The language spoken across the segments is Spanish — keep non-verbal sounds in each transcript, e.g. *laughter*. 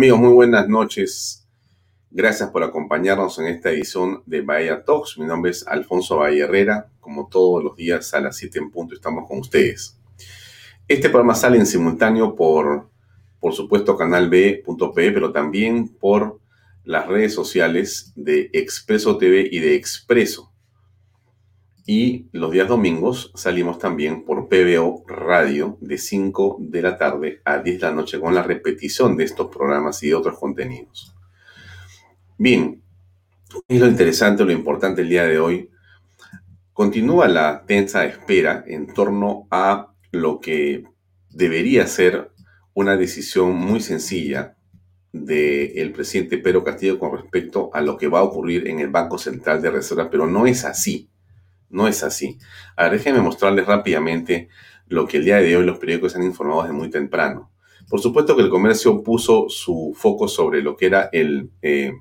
Amigos, muy buenas noches. Gracias por acompañarnos en esta edición de Bahía Talks. Mi nombre es Alfonso Bahía Herrera. Como todos los días a las 7 en punto estamos con ustedes. Este programa sale en simultáneo por, por supuesto, canal B.p, pero también por las redes sociales de Expreso TV y de Expreso. Y los días domingos salimos también por PBO Radio de 5 de la tarde a 10 de la noche con la repetición de estos programas y de otros contenidos. Bien, es lo interesante, lo importante el día de hoy. Continúa la tensa espera en torno a lo que debería ser una decisión muy sencilla del presidente Pedro Castillo con respecto a lo que va a ocurrir en el Banco Central de Reserva, pero no es así. No es así. A ver, déjenme mostrarles rápidamente lo que el día de hoy los periódicos han informado desde muy temprano. Por supuesto que el comercio puso su foco sobre lo que era el, eh,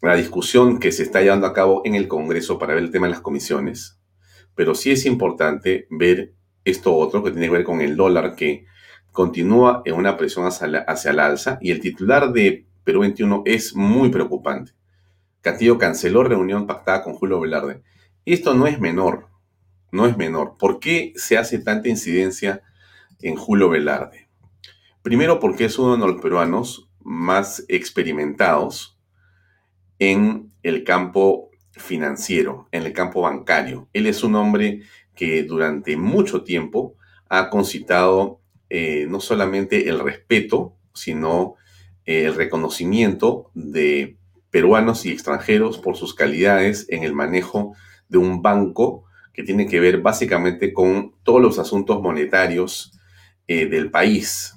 la discusión que se está llevando a cabo en el Congreso para ver el tema de las comisiones. Pero sí es importante ver esto otro que tiene que ver con el dólar que continúa en una presión hacia, la, hacia el alza y el titular de Perú 21 es muy preocupante. Castillo canceló reunión pactada con Julio Velarde. Esto no es menor, no es menor. ¿Por qué se hace tanta incidencia en Julio Velarde? Primero porque es uno de los peruanos más experimentados en el campo financiero, en el campo bancario. Él es un hombre que durante mucho tiempo ha concitado eh, no solamente el respeto, sino eh, el reconocimiento de peruanos y extranjeros por sus calidades en el manejo un banco que tiene que ver básicamente con todos los asuntos monetarios eh, del país.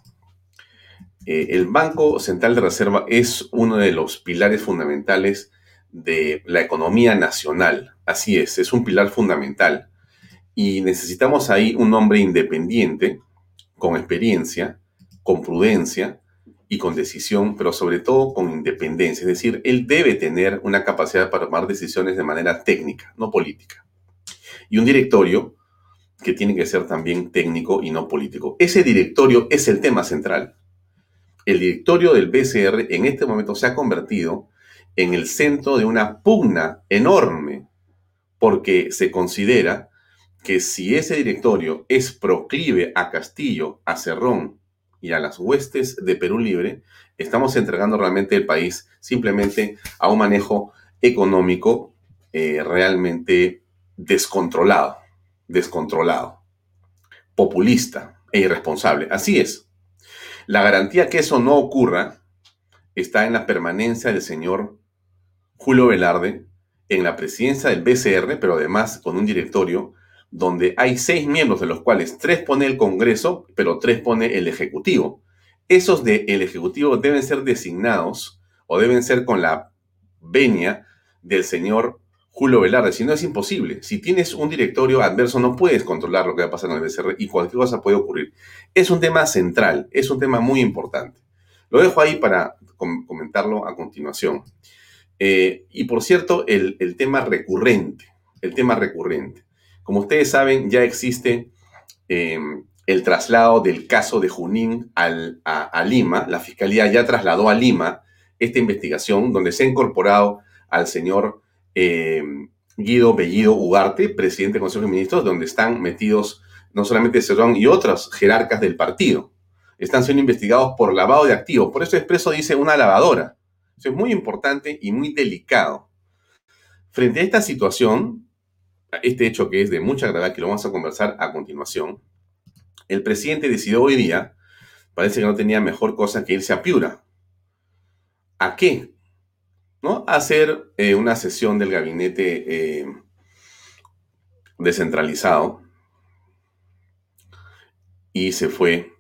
Eh, el Banco Central de Reserva es uno de los pilares fundamentales de la economía nacional. Así es, es un pilar fundamental. Y necesitamos ahí un hombre independiente, con experiencia, con prudencia y con decisión, pero sobre todo con independencia. Es decir, él debe tener una capacidad para tomar decisiones de manera técnica, no política. Y un directorio que tiene que ser también técnico y no político. Ese directorio es el tema central. El directorio del BCR en este momento se ha convertido en el centro de una pugna enorme, porque se considera que si ese directorio es proclive a Castillo, a Cerrón y a las huestes de Perú Libre, estamos entregando realmente el país simplemente a un manejo económico eh, realmente descontrolado, descontrolado, populista e irresponsable. Así es. La garantía que eso no ocurra está en la permanencia del señor Julio Velarde en la presidencia del BCR, pero además con un directorio donde hay seis miembros, de los cuales tres pone el Congreso, pero tres pone el Ejecutivo. Esos del Ejecutivo deben ser designados o deben ser con la venia del señor Julio Velarde, si no es imposible. Si tienes un directorio adverso no puedes controlar lo que va a pasar en el BCR y cualquier cosa puede ocurrir. Es un tema central, es un tema muy importante. Lo dejo ahí para comentarlo a continuación. Eh, y por cierto, el, el tema recurrente, el tema recurrente. Como ustedes saben, ya existe eh, el traslado del caso de Junín a, Lima. La Fiscalía ya trasladó a Lima esta investigación donde se ha incorporado al señor eh, Guido Bellido Ugarte, presidente del Consejo de Ministros, donde están metidos no solamente Cerrón y otras jerarcas del partido. Están siendo investigados por lavado de activos. Por eso Expreso dice una lavadora. Eso es muy importante y muy delicado. Frente a esta situación, este hecho que es de mucha gravedad, que lo vamos a conversar a continuación, el presidente decidió hoy día, parece que no tenía mejor cosa que irse a Piura. ¿A qué? ¿No? A hacer eh, una sesión del gabinete eh, descentralizado y se fue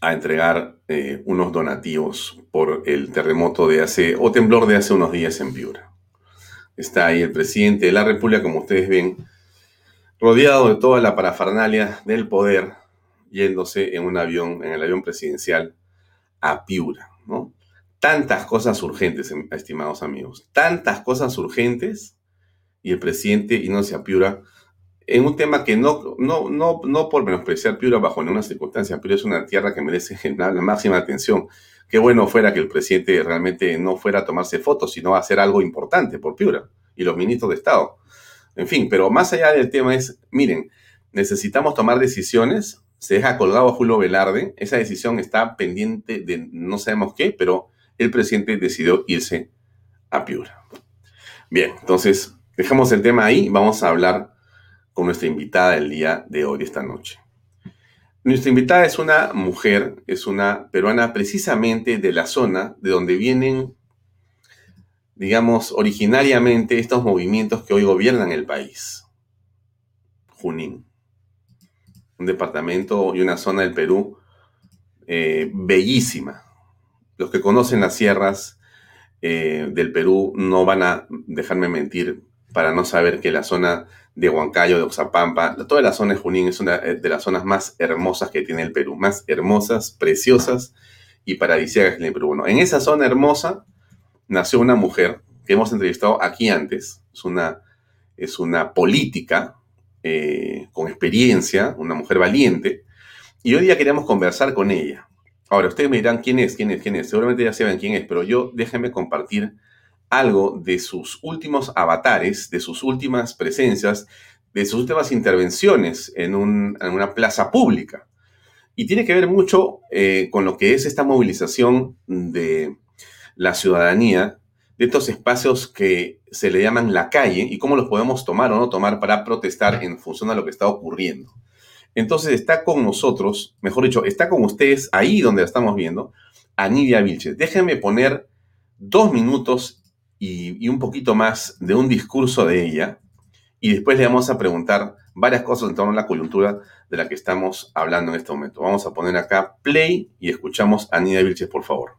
a entregar eh, unos donativos por el terremoto de hace, o temblor de hace unos días en Piura. Está ahí el presidente de la República, como ustedes ven, rodeado de toda la parafernalia del poder, yéndose en un avión, en el avión presidencial, a Piura, ¿no? Tantas cosas urgentes, estimados amigos, tantas cosas urgentes, y el presidente, y no se a Piura, en un tema que no, no, no, no por menospreciar Piura bajo ninguna circunstancia, pero es una tierra que merece la, máxima atención. Qué bueno fuera que el presidente realmente no fuera a tomarse fotos, sino a hacer algo importante por Piura y los ministros de Estado. En fin, pero más allá del tema es, miren, necesitamos tomar decisiones. Se deja colgado a Julio Velarde. Esa decisión está pendiente de no sabemos qué, pero el presidente decidió irse a Piura. Bien, entonces dejamos el tema ahí. Vamos a hablar con nuestra invitada el día de hoy, esta noche. Nuestra invitada es una mujer, es una peruana precisamente de la zona de donde vienen, digamos, originariamente estos movimientos que hoy gobiernan el país. Junín. Un departamento y una zona del Perú eh, bellísima. Los que conocen las sierras eh, del Perú no van a dejarme mentir para no saber que la zona de Huancayo, de Oxapampa, toda la zona de Junín es una eh, de las zonas más hermosas que tiene el Perú, más hermosas, preciosas y paradisíacas que tiene el Perú. Bueno, en esa zona hermosa nació una mujer que hemos entrevistado aquí antes, es una, es una política eh, con experiencia, una mujer valiente, y hoy día queríamos conversar con ella. Ahora, ustedes me dirán, ¿quién es? ¿Quién es? ¿Quién es? Seguramente ya saben quién es, pero yo déjenme compartir algo de sus últimos avatares, de sus últimas presencias, de sus últimas intervenciones en, una plaza pública. Y tiene que ver mucho eh, con lo que es esta movilización de la ciudadanía, de estos espacios que se le llaman la calle y cómo los podemos tomar o no tomar para protestar en función a lo que está ocurriendo. Entonces está con nosotros, mejor dicho, está con ustedes ahí donde la estamos viendo, Anidia Vilches. Déjenme poner dos minutos y, un poquito más de un discurso de ella y después le vamos a preguntar varias cosas en torno a la coyuntura de la que estamos hablando en este momento. Vamos a poner acá play y escuchamos a Nina Vilches, por favor.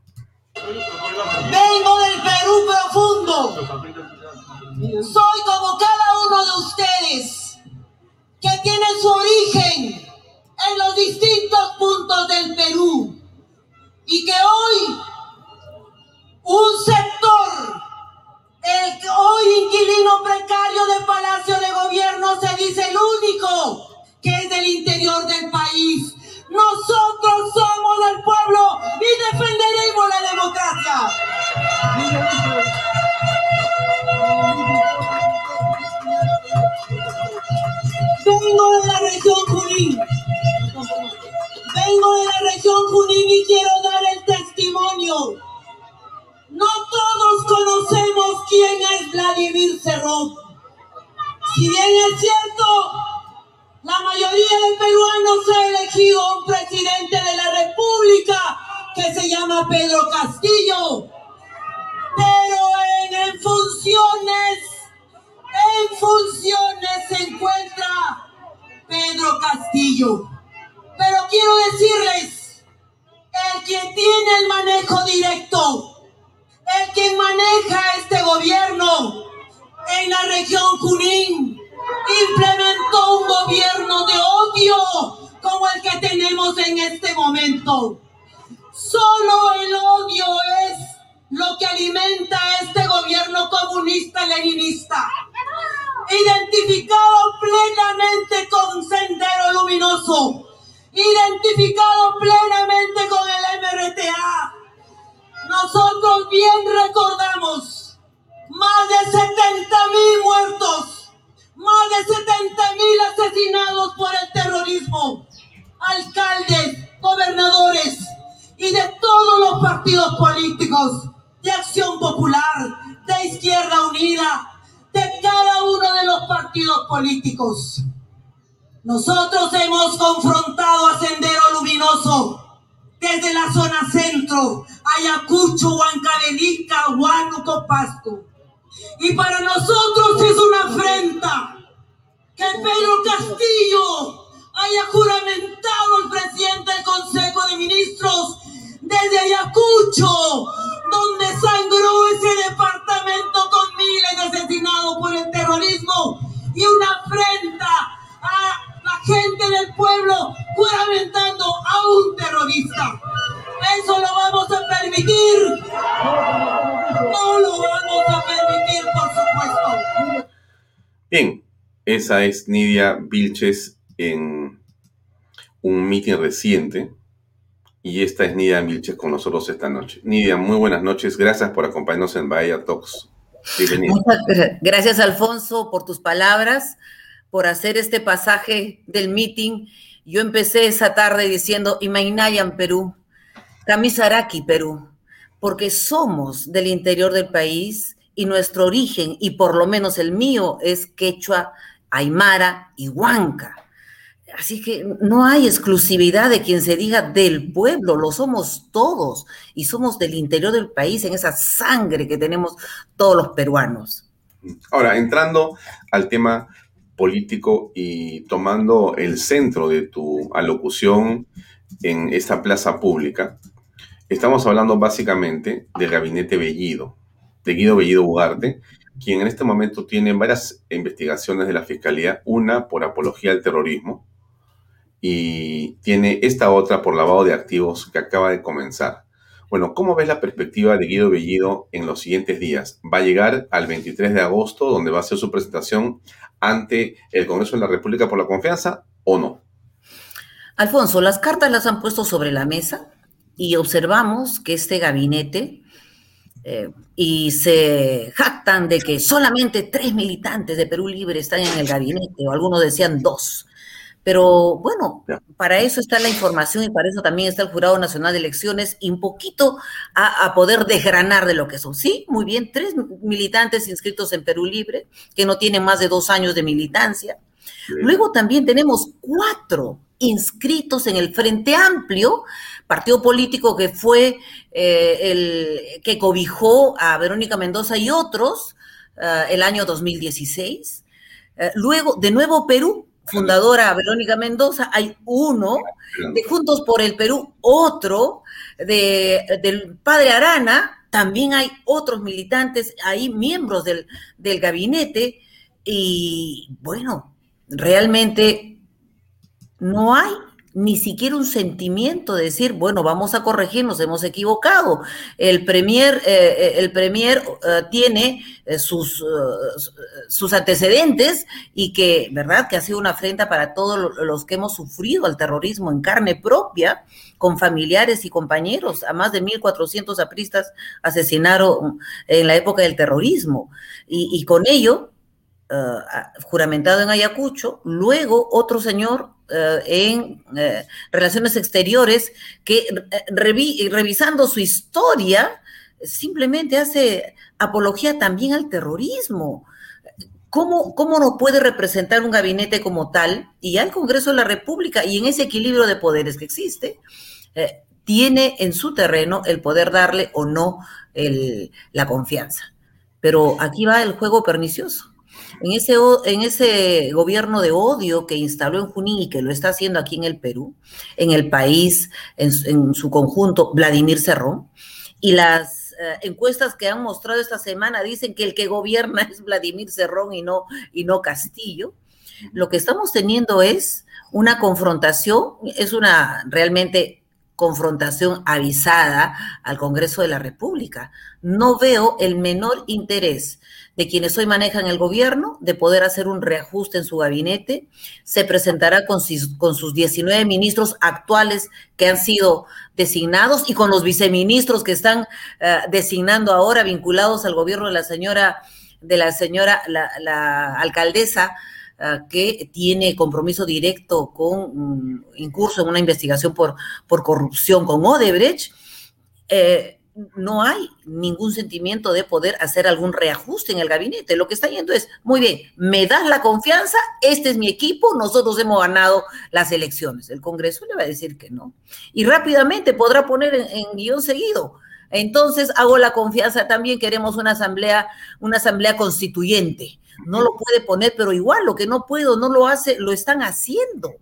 Vengo del Perú profundo. Soy como cada uno de ustedes que tiene su origen en los distintos puntos del Perú y que hoy un sector el hoy inquilino precario del Palacio de Gobierno se dice el único que es del interior del país. Nosotros somos del pueblo y defenderemos la democracia. Vengo de la región Junín. Vengo de la región Junín y quiero dar el testimonio no todos conocemos quién es Vladimir Cerrón. Si bien es cierto, la mayoría de peruanos ha elegido un presidente de la República que se llama Pedro Castillo. Pero en, funciones, en funciones se encuentra Pedro Castillo. Pero quiero decirles, el que tiene el manejo directo el quien maneja este gobierno en la región Junín implementó un gobierno de odio como el que tenemos en este momento. Solo el odio es lo que alimenta este gobierno comunista leninista, identificado plenamente con Sendero Luminoso, identificado plenamente con el MRTA, nosotros bien recordamos más de 70 mil muertos, más de 70 mil asesinados por el terrorismo, alcaldes, gobernadores y de todos los partidos políticos, de Acción Popular, de Izquierda Unida, de cada uno de los partidos políticos. Nosotros hemos confrontado a Sendero Luminoso desde la zona centro, Ayacucho, Huancavelica, Huánuco, Pasto. Y para nosotros es una afrenta que Pedro Castillo haya juramentado al presidente del Consejo de Ministros desde Ayacucho, donde sangró ese departamento con miles de asesinados por el terrorismo y una afrenta a gente del pueblo juramentando a un terrorista. Eso lo vamos a permitir. No lo vamos a permitir, por supuesto. Bien, Esa es Nidia Vilches en un mitin reciente. Y esta es Nidia Vilches con nosotros esta noche. Nidia, muy buenas noches. Gracias por acompañarnos en Bahía Talks. Muchas gracias, Alfonso, por tus palabras, por hacer este pasaje del meeting. Yo empecé esa tarde diciendo Imainayan, Perú, Kamisaraki, Perú, porque somos del interior del país y nuestro origen, y por lo menos el mío, es quechua, aymara y huanca. Así que no hay exclusividad de quien se diga del pueblo, lo somos todos y somos del interior del país en esa sangre que tenemos todos los peruanos. Ahora, entrando al tema político y tomando el centro de tu alocución en esta plaza pública, estamos hablando básicamente del gabinete Bellido, de Guido Bellido Ugarte, quien en este momento tiene varias investigaciones de la Fiscalía, una por apología al terrorismo, y tiene esta otra por lavado de activos que acaba de comenzar. Bueno, ¿cómo ves la perspectiva de Guido Bellido en los siguientes días? ¿Va a llegar al 23 de agosto, donde va a hacer su presentación ante el Congreso de la República por la confianza o no? Alfonso, las cartas las han puesto sobre la mesa y observamos que este gabinete eh, y se jactan de que solamente tres militantes de Perú Libre están en el gabinete, o algunos decían dos. Pero bueno, para eso está la información y para eso también está el Jurado Nacional de Elecciones y un poquito a, poder desgranar de lo que son. Sí, muy bien, tres militantes inscritos en Perú Libre, que no tienen más de dos años de militancia. Luego también tenemos cuatro inscritos en el Frente Amplio, partido político que fue eh, el que cobijó a Verónica Mendoza y otros eh, el año 2016. Eh, luego, de nuevo Perú, fundadora Verónica Mendoza, hay uno, de Juntos por el Perú, otro, de, del padre Arana, también hay otros militantes, hay miembros del, del gabinete, y bueno, realmente no hay ni siquiera un sentimiento de decir, bueno, vamos a corregir, nos hemos equivocado. El Premier, eh, eh, el premier eh, tiene sus, sus antecedentes y que, ¿verdad?, que ha sido una afrenta para todos los que hemos sufrido el terrorismo en carne propia, con familiares y compañeros. A más de 1.400 apristas asesinaron en la época del terrorismo. Y, y con ello, juramentado en Ayacucho, luego otro señor en eh, relaciones exteriores que eh, revisando su historia simplemente hace apología también al terrorismo. ¿Cómo, ¿Cómo no puede representar un gabinete como tal y al Congreso de la República y en ese equilibrio de poderes que existe? tiene en su terreno el poder darle o no la confianza. Pero aquí va el juego pernicioso. En ese, en gobierno de odio que instaló en Junín y que lo está haciendo aquí en el Perú, en el país, en, su conjunto, Vladimir Cerrón, y las eh, encuestas que han mostrado esta semana dicen que el que gobierna *laughs* es Vladimir Cerrón y no, y no Castillo. Lo que estamos teniendo es una confrontación, es una realmente confrontación avisada al Congreso de la República. No veo el menor interés de quienes hoy manejan el gobierno de poder hacer un reajuste en su gabinete. Se presentará con, sus 19 ministros actuales que han sido designados y con los viceministros que están eh, designando ahora vinculados al gobierno de la señora, de la señora, la, alcaldesa que tiene compromiso directo con mm, incurso en una investigación por, por corrupción con Odebrecht. Eh, no hay ningún sentimiento de poder hacer algún reajuste en el gabinete. Lo que está yendo es, muy bien, me das la confianza, este es mi equipo, nosotros hemos ganado las elecciones. El Congreso le va a decir que no. Y rápidamente podrá poner en, guion seguido. Entonces hago la confianza también, queremos una asamblea, una asamblea constituyente. No lo puede poner, pero igual lo que no puedo, no lo hace, lo están haciendo.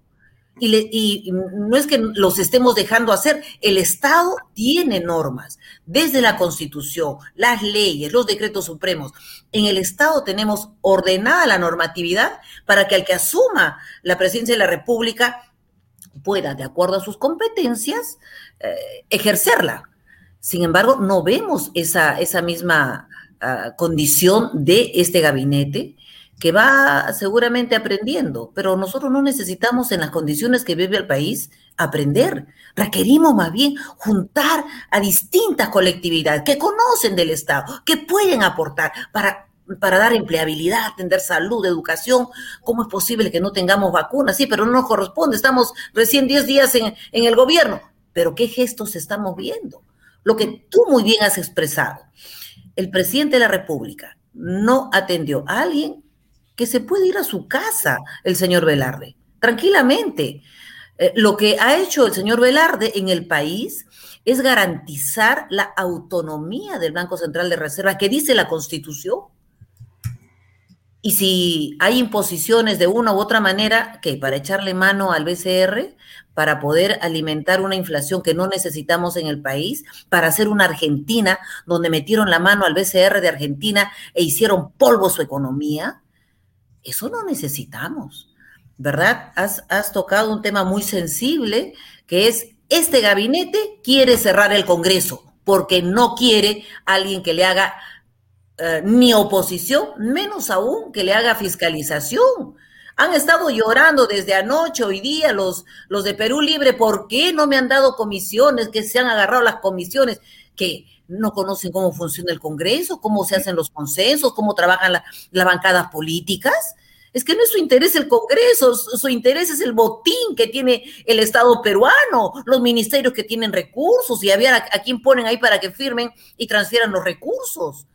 Y, no es que los estemos dejando hacer, el Estado tiene normas, desde la Constitución, las leyes, los decretos supremos. En el Estado tenemos ordenada la normatividad para que el que asuma la presidencia de la República pueda, de acuerdo a sus competencias, eh, ejercerla. Sin embargo, no vemos esa, esa misma condición de este gabinete que va seguramente aprendiendo, pero nosotros no necesitamos en las condiciones que vive el país aprender. Requerimos más bien juntar a distintas colectividades que conocen del Estado, que pueden aportar para, para dar empleabilidad, atender salud, educación. ¿Cómo es posible que no tengamos vacunas? Sí, pero no nos corresponde. Estamos recién 10 días en, en el gobierno. Pero ¿qué gestos estamos viendo? Lo que tú muy bien has expresado. El presidente de la República no atendió a alguien que se puede ir a su casa el señor Velarde, tranquilamente. Eh, lo que ha hecho el señor Velarde en el país es garantizar la autonomía del Banco Central de Reserva que dice la Constitución. Y si hay imposiciones de una u otra manera, que para echarle mano al BCR, para poder alimentar una inflación que no necesitamos en el país, para hacer una Argentina donde metieron la mano al BCR de Argentina e hicieron polvo su economía, eso no necesitamos, ¿verdad? Has, tocado un tema muy sensible, que es, este gabinete quiere cerrar el Congreso porque no quiere alguien que le haga eh, ni oposición, menos aún que le haga fiscalización. Han estado llorando desde anoche, hoy día, los, los de Perú Libre, ¿por qué no me han dado comisiones? Que se han agarrado las comisiones, que no conocen cómo funciona el Congreso, cómo se hacen los consensos, cómo trabajan las bancadas políticas. Es que no es su interés el Congreso, su, interés es el botín que tiene el Estado peruano, los ministerios que tienen recursos y a a, a quién ponen ahí para que firmen y transfieran los recursos.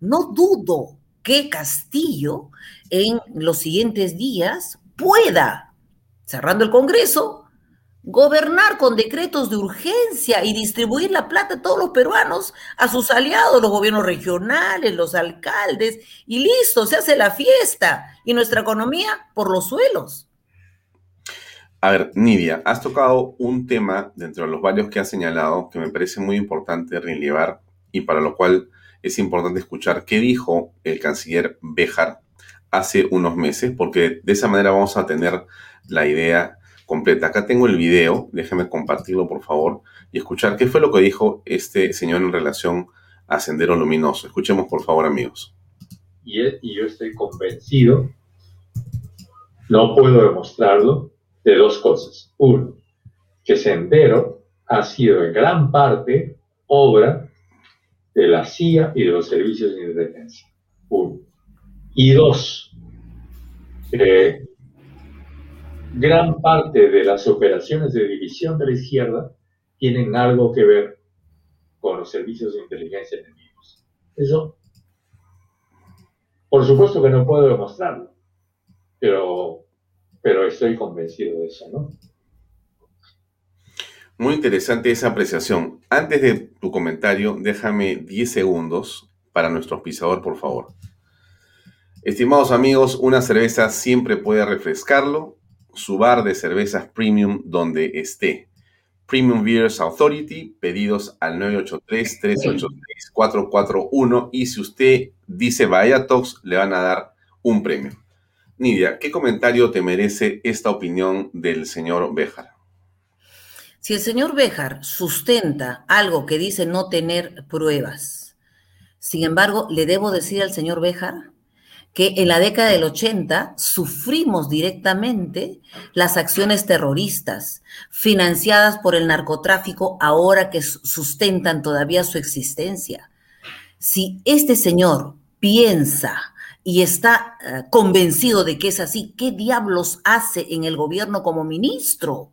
No dudo que Castillo en los siguientes días pueda, cerrando el Congreso, gobernar con decretos de urgencia y distribuir la plata a todos los peruanos, a sus aliados, los gobiernos regionales, los alcaldes, y listo, se hace la fiesta y nuestra economía por los suelos. A ver, Nidia, has tocado un tema dentro de los varios que has señalado que me parece muy importante relevar y para lo cual es importante escuchar qué dijo el canciller Béjar hace unos meses, porque de esa manera vamos a tener la idea completa. Acá tengo el video, déjeme compartirlo por favor y escuchar qué fue lo que dijo este señor en relación a Sendero Luminoso. Escuchemos por favor amigos. Y, yo estoy convencido, no puedo demostrarlo, de dos cosas. Uno, que Sendero ha sido en gran parte obra de la CIA y de los servicios de inteligencia. Uno. Y dos, eh, gran parte de las operaciones de división de la izquierda tienen algo que ver con los servicios de inteligencia enemigos. Eso, por supuesto que no puedo demostrarlo, pero, pero estoy convencido de eso, ¿no? Muy interesante esa apreciación. Antes de tu comentario, déjame 10 segundos para nuestro pisador, por favor. Estimados amigos, una cerveza siempre puede refrescarlo su bar de cervezas premium donde esté. Premium Beers Authority, pedidos al 983-383-441 y si usted dice Bahía Talks, le van a dar un premio. Nidia, ¿qué comentario te merece esta opinión del señor Béjar? Si el señor Béjar sustenta algo que dice no tener pruebas, sin embargo, le debo decir al señor Béjar que en la década del 80 sufrimos directamente las acciones terroristas financiadas por el narcotráfico ahora que sustentan todavía su existencia. Si este señor piensa y está eh, convencido de que es así, ¿qué diablos hace en el gobierno como ministro?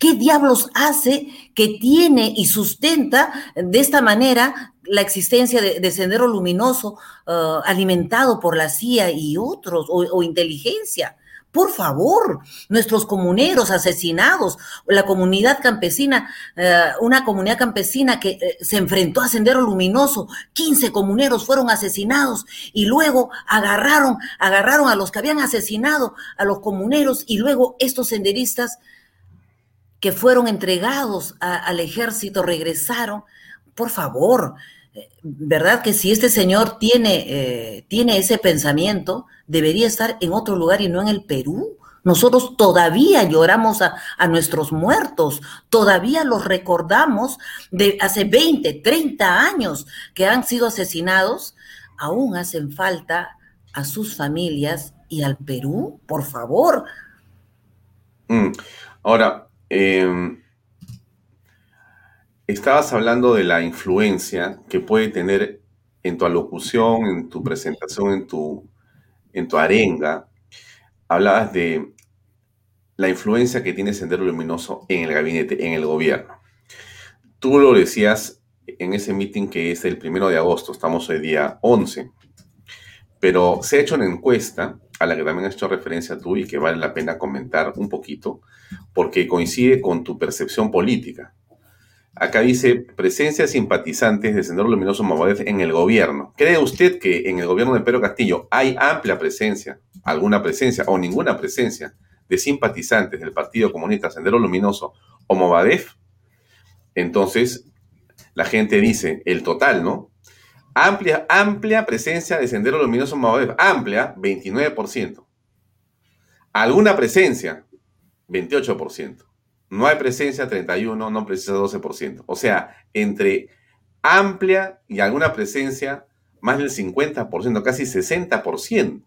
¿Qué diablos hace que tiene y sustenta de esta manera la existencia de, Sendero Luminoso uh, alimentado por la CIA y otros, o, inteligencia? Por favor, nuestros comuneros asesinados, la comunidad campesina, uh, una comunidad campesina que uh, se enfrentó a Sendero Luminoso, 15 comuneros fueron asesinados y luego agarraron, agarraron a los que habían asesinado a los comuneros y luego estos senderistas que fueron entregados al ejército regresaron. Por favor, eh, ¿verdad? Que si este señor tiene, eh, tiene ese pensamiento, debería estar en otro lugar y no en el Perú. Nosotros todavía lloramos a, a, nuestros muertos, todavía los recordamos de hace 20, 30 años que han sido asesinados. Aún hacen falta a sus familias y al Perú? Por favor. Mm. Ahora, em, estabas hablando de la influencia que puede tener en tu alocución, en tu presentación, en tu, en tu arenga. Hablabas de la influencia que tiene Sendero Luminoso en el gabinete, en el gobierno. Tú lo decías en ese meeting que es el primero de agosto, estamos hoy día 11, pero se ha hecho una encuesta a la que también has hecho referencia tú y que vale la pena comentar un poquito, porque coincide con tu percepción política. Acá dice presencia simpatizantes de Sendero Luminoso Movadez en el gobierno. ¿Cree usted que en el gobierno de Pedro Castillo hay amplia presencia, alguna presencia o ninguna presencia de simpatizantes del Partido Comunista Sendero Luminoso o Movadef, entonces la gente dice el total, ¿no? Amplia, amplia presencia de Sendero Luminoso Movadef, amplia, 29%. Alguna presencia, 28%. No hay presencia, 31%, no presencia, 12%. O sea, entre amplia y alguna presencia, más del 50%, casi 60%.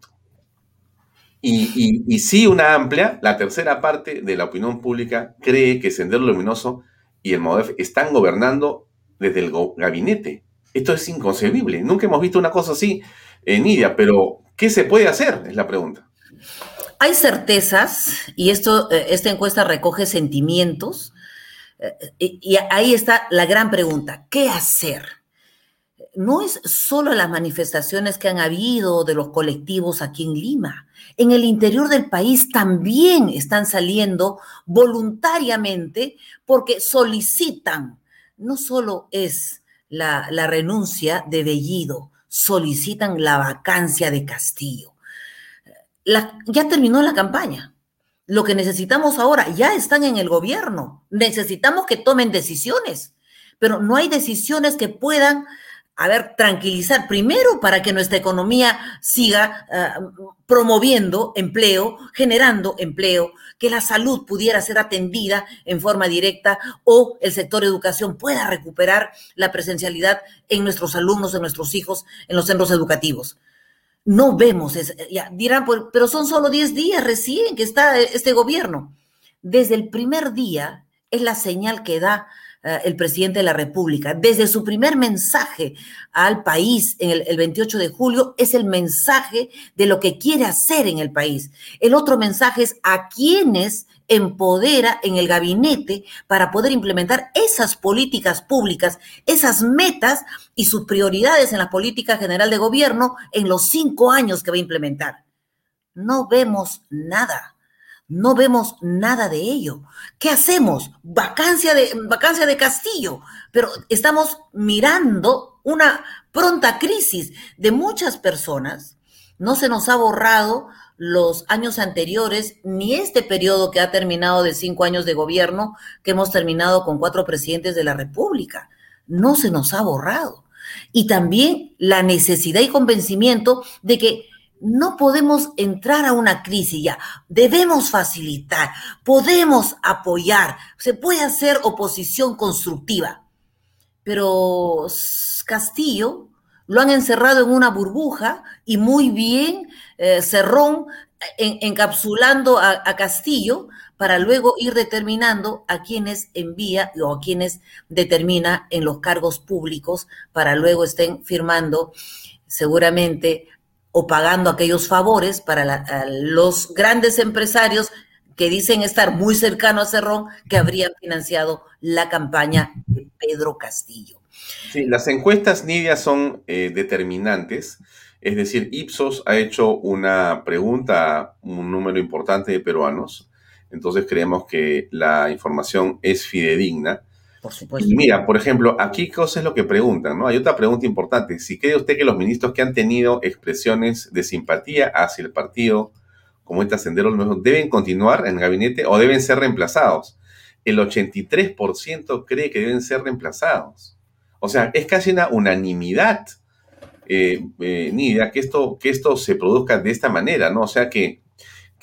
Y, sí, una amplia, la tercera parte de la opinión pública cree que Sendero Luminoso y el MODEF están gobernando desde el gabinete. Esto es inconcebible. Nunca hemos visto una cosa así en Nidia, pero ¿qué se puede hacer? Es la pregunta. Hay certezas, y esto, eh, esta encuesta recoge sentimientos, eh, y ahí está la gran pregunta, ¿qué hacer? no es solo las manifestaciones que han habido de los colectivos aquí en Lima. En el interior del país también están saliendo voluntariamente porque solicitan, no solo es la, renuncia de Bellido, solicitan la vacancia de Castillo. ya terminó la campaña. Lo que necesitamos ahora, ya están en el gobierno. Necesitamos que tomen decisiones, pero no hay decisiones que puedan a ver, tranquilizar primero para que nuestra economía siga ah, promoviendo empleo, generando empleo, que la salud pudiera ser atendida en forma directa o el sector educación pueda recuperar la presencialidad en nuestros alumnos, en nuestros hijos, en los centros educativos. No vemos, ya, dirán, pero son solo 10 días recién que está este gobierno. Desde el primer día es la señal que da eh, el presidente de la República. Desde su primer mensaje al país en el, 28 de julio es el mensaje de lo que quiere hacer en el país. El otro mensaje es a quienes empodera en el gabinete para poder implementar esas políticas públicas, esas metas y sus prioridades en la política general de gobierno en los cinco años que va a implementar. No vemos nada. No vemos nada de ello. ¿Qué hacemos? Vacancia de, vacancia de Castillo, pero estamos mirando una pronta crisis de muchas personas. No se nos ha borrado los años anteriores, ni este periodo que ha terminado de cinco años de gobierno, que hemos terminado con cuatro presidentes de la República. No se nos ha borrado. Y también la necesidad y convencimiento de que no podemos entrar a una crisis ya. Debemos facilitar, podemos apoyar, se puede hacer oposición constructiva. Pero Castillo lo han encerrado en una burbuja y muy bien eh, Cerrón encapsulando a, a, Castillo para luego ir determinando a quienes envía o a quienes determina en los cargos públicos para luego estén firmando seguramente o pagando aquellos favores para los grandes empresarios que dicen estar muy cercanos a Cerrón, que habrían financiado la campaña de Pedro Castillo. Sí, las encuestas, Nidia, son eh, determinantes. Es decir, Ipsos ha hecho una pregunta a un número importante de peruanos. Entonces creemos que la información es fidedigna. Por supuesto. Mira, por ejemplo, aquí qué es lo que preguntan, ¿no? Hay otra pregunta importante. Si cree usted que los ministros que han tenido expresiones de simpatía hacia el partido como esta Sendero deben continuar en el gabinete o deben ser reemplazados. El 83% cree que deben ser reemplazados. O sea, es casi una unanimidad, eh, eh, Nidia, que esto, que esto se produzca de esta manera, ¿no? O sea, que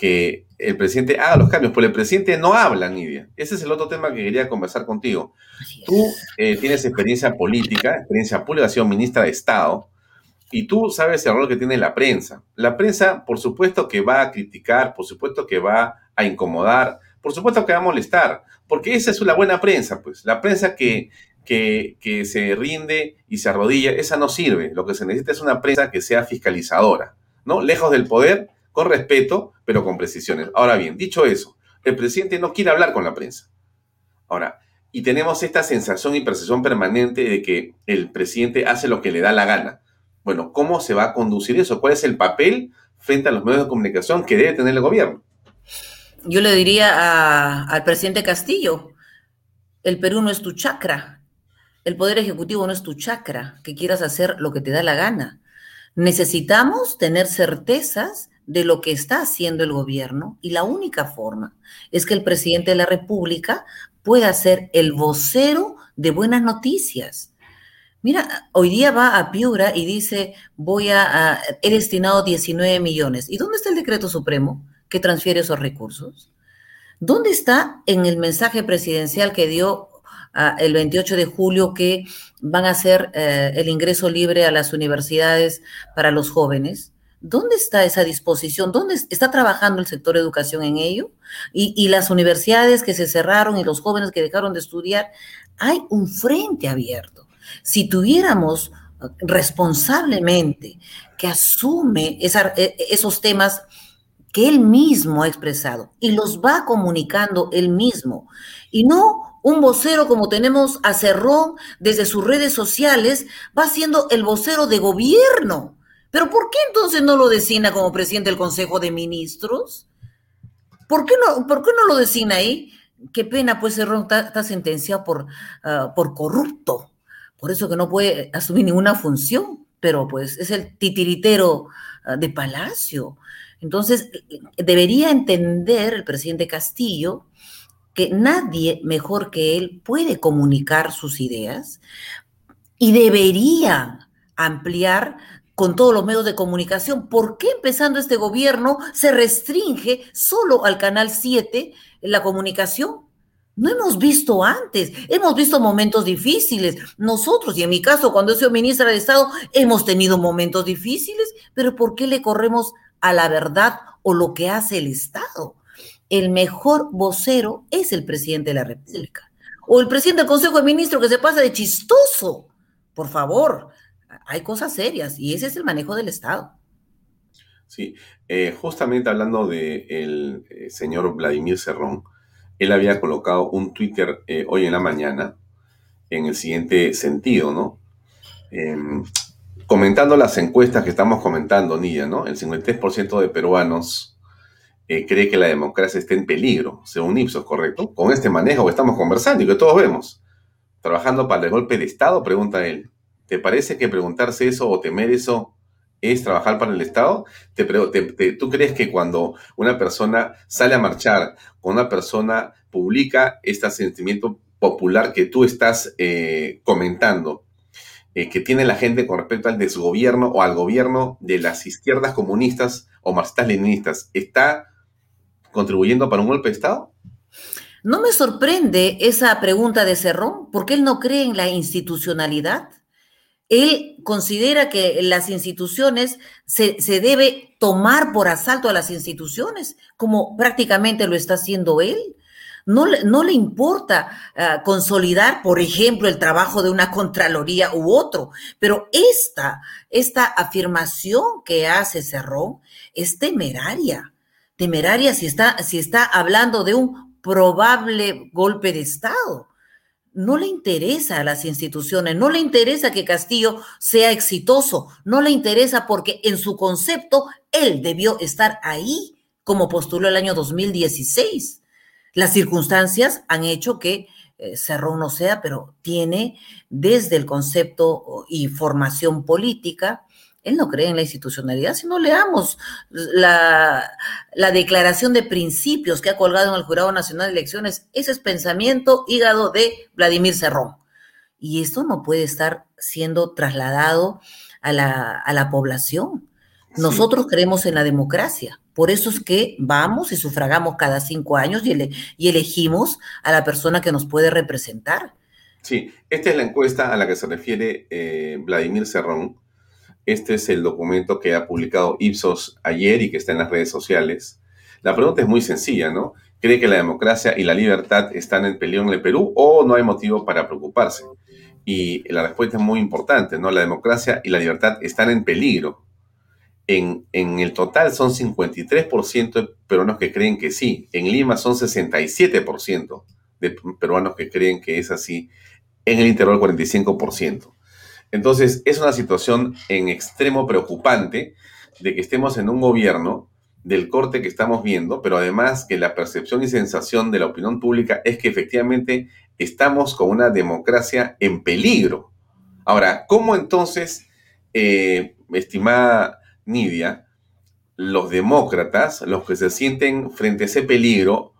que el presidente haga los cambios, pero el presidente no habla, Nidia. Ese es el otro tema que quería conversar contigo. Tú eh, tienes experiencia política, experiencia pública, has sido ministra de Estado. Y tú sabes el rol que tiene la prensa. La prensa, por supuesto que va a criticar, por supuesto que va a incomodar, por supuesto que va a molestar, porque esa es una buena prensa, pues. La prensa que, que, que se rinde y se arrodilla, esa no sirve. Lo que se necesita es una prensa que sea fiscalizadora, ¿no? Lejos del poder, con respeto, pero con precisiones. Ahora bien, dicho eso, el presidente no quiere hablar con la prensa. Ahora, y tenemos esta sensación y percepción permanente de que el presidente hace lo que le da la gana. Bueno, ¿cómo se va a conducir eso? ¿Cuál es el papel frente a los medios de comunicación que debe tener el gobierno? Yo le diría al presidente Castillo, el Perú no es tu chacra, el Poder Ejecutivo no es tu chacra, que quieras hacer lo que te da la gana. Necesitamos tener certezas de lo que está haciendo el gobierno y la única forma es que el presidente de la República pueda ser el vocero de buenas noticias. Mira, hoy día va a Piura y dice, voy a, he destinado 19 millones. ¿Y dónde está el decreto supremo que transfiere esos recursos? ¿Dónde está en el mensaje presidencial que dio ah, el 28 de julio que van a hacer eh, el ingreso libre a las universidades para los jóvenes? ¿Dónde está esa disposición? ¿Dónde está trabajando el sector educación en ello? Y, las universidades que se cerraron y los jóvenes que dejaron de estudiar, hay un frente abierto. Si tuviéramos uh, responsablemente que asume e, esos temas que él mismo ha expresado y los va comunicando él mismo, y no un vocero como tenemos a Cerrón desde sus redes sociales, va siendo el vocero de gobierno pero ¿por qué entonces no lo designa como presidente del Consejo de Ministros? ¿Por qué no, por qué no lo designa ahí? Qué pena, pues Cerrón está, sentenciado por, ah, por corrupto, por eso que no puede asumir ninguna función, pero pues es el titiritero ah, de Palacio. Entonces, debería entender el presidente Castillo que nadie mejor que él puede comunicar sus ideas y debería ampliar con todos los medios de comunicación. ¿Por qué empezando este gobierno se restringe solo al Canal 7 la comunicación? No hemos visto antes, hemos visto momentos difíciles. Nosotros, y en mi caso, cuando he sido ministra de Estado, hemos tenido momentos difíciles, pero ¿por qué le corremos a la verdad o lo que hace el Estado? El mejor vocero es el presidente de la República. O el presidente del Consejo de Ministros que se pasa de chistoso. Por favor, hay cosas serias y ese es el manejo del Estado. Sí, eh, justamente hablando del de eh, señor Vladimir Cerrón, él había colocado un Twitter eh, hoy en la mañana en el siguiente sentido, ¿no? Em, comentando las encuestas que estamos comentando, Nilla, ¿no? El 53% de peruanos cree que la democracia está en peligro, según Ipsos, ¿correcto? Con este manejo que estamos conversando y que todos vemos. Trabajando para el golpe de Estado, pregunta él. ¿Te parece que preguntarse eso o temer eso es trabajar para el Estado? ¿Te, tú crees que cuando una persona sale a marchar, cuando una persona publica este sentimiento popular que tú estás eh, comentando, eh, que tiene la gente con respecto al desgobierno o al gobierno de las izquierdas comunistas o marxistas-leninistas, ¿está contribuyendo para un golpe de Estado? No me sorprende esa pregunta de Cerrón, porque él no cree en la institucionalidad. Él considera que las instituciones se, debe tomar por asalto a las instituciones, como prácticamente lo está haciendo él. No, no le importa ah, consolidar, por ejemplo, el trabajo de una *laughs* Contraloría u otro, pero esta, esta afirmación que hace Cerrón es temeraria, temeraria si está, si está hablando de un probable golpe de Estado no le interesa a las instituciones, no le interesa que Castillo sea exitoso, no le interesa porque en su concepto él debió estar ahí como postuló el año 2016. Las circunstancias han hecho que eh, Cerrón no sea, pero tiene desde el concepto y formación política él no cree en la institucionalidad, si no leamos la, la, declaración de principios que ha colgado en el Jurado Nacional de Elecciones. Ese es pensamiento hígado de Vladimir Cerrón. Y esto no puede estar siendo trasladado a la, a la población. Nosotros creemos en la democracia. Por eso es que vamos y sufragamos cada cinco años y, y elegimos a la persona que nos puede representar. Sí, esta es la encuesta a la que se refiere eh, Vladimir Cerrón Este es el documento que ha publicado Ipsos ayer y que está en las redes sociales. La pregunta es muy sencilla, ¿no? ¿Cree que la democracia y la libertad están en peligro en el Perú o no hay motivo para preocuparse? Y la respuesta es muy importante, ¿no? La democracia y la libertad están en peligro. En, en el total son 53% de peruanos que creen que sí. En Lima son 67% de peruanos que creen que es así. En el interior 45%. Entonces, es una situación en extremo preocupante de que estemos en un gobierno del corte que estamos viendo, pero además que la percepción y sensación de la opinión pública es que efectivamente estamos con una democracia en peligro. Ahora, ¿cómo entonces, eh, estimada Nidia, los demócratas, los que se sienten frente a ese peligro,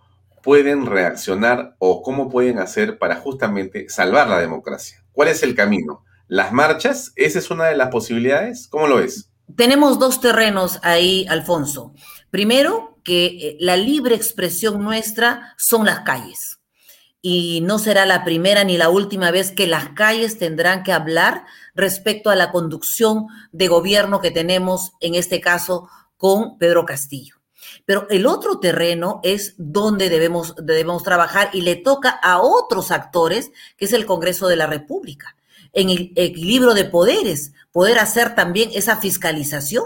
pueden reaccionar o cómo pueden hacer para justamente salvar la democracia? ¿Cuál es el camino? Las marchas, ¿esa es una de las posibilidades? ¿Cómo lo es? Tenemos dos terrenos ahí, Alfonso. Primero, que eh, la libre expresión nuestra son las calles. Y no será la primera ni la última vez que las calles tendrán que hablar respecto a la conducción de gobierno que tenemos, en este caso, con Pedro Castillo. Pero el otro terreno es donde debemos, debemos trabajar y le toca a otros actores, que es el Congreso de la República en el equilibrio de poderes, poder hacer también esa fiscalización.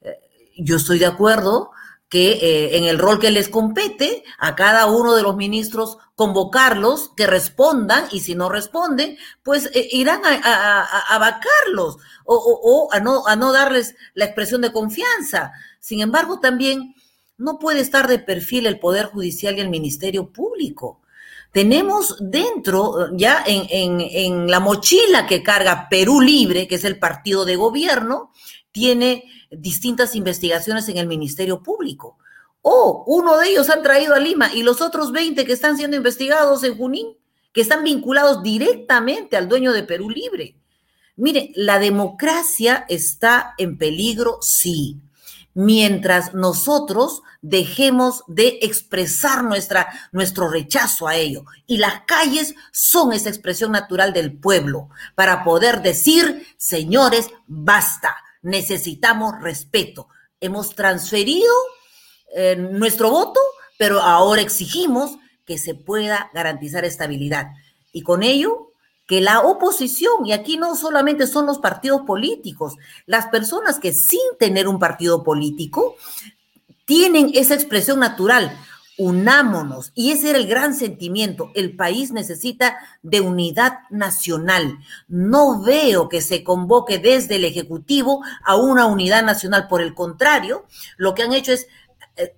Eh, yo estoy de acuerdo que eh, en el rol que les compete a cada uno de los ministros convocarlos, que respondan y si no responden, pues eh, irán a, vacarlos o, o, a, no, a no darles la expresión de confianza. Sin embargo, también no puede estar de perfil el Poder Judicial y el Ministerio Público tenemos dentro, ya en, la mochila que carga Perú Libre, que es el partido de gobierno, tiene distintas investigaciones en el Ministerio Público. O uno de ellos han traído a Lima y los otros 20 que están siendo investigados en Junín, que están vinculados directamente al dueño de Perú Libre. Mire, la democracia está en peligro, sí mientras nosotros dejemos de expresar nuestra, nuestro rechazo a ello. Y las calles son esa expresión natural del pueblo para poder decir, señores, basta, necesitamos respeto. Hemos transferido eh, nuestro voto, pero ahora exigimos que se pueda garantizar estabilidad. Y con ello que la oposición, y aquí no solamente son los partidos políticos, las personas que sin tener un partido político tienen esa expresión natural, unámonos. Y ese era el gran sentimiento. El país necesita de unidad nacional. No veo que se convoque desde el Ejecutivo a una unidad nacional. Por el contrario, lo que han hecho es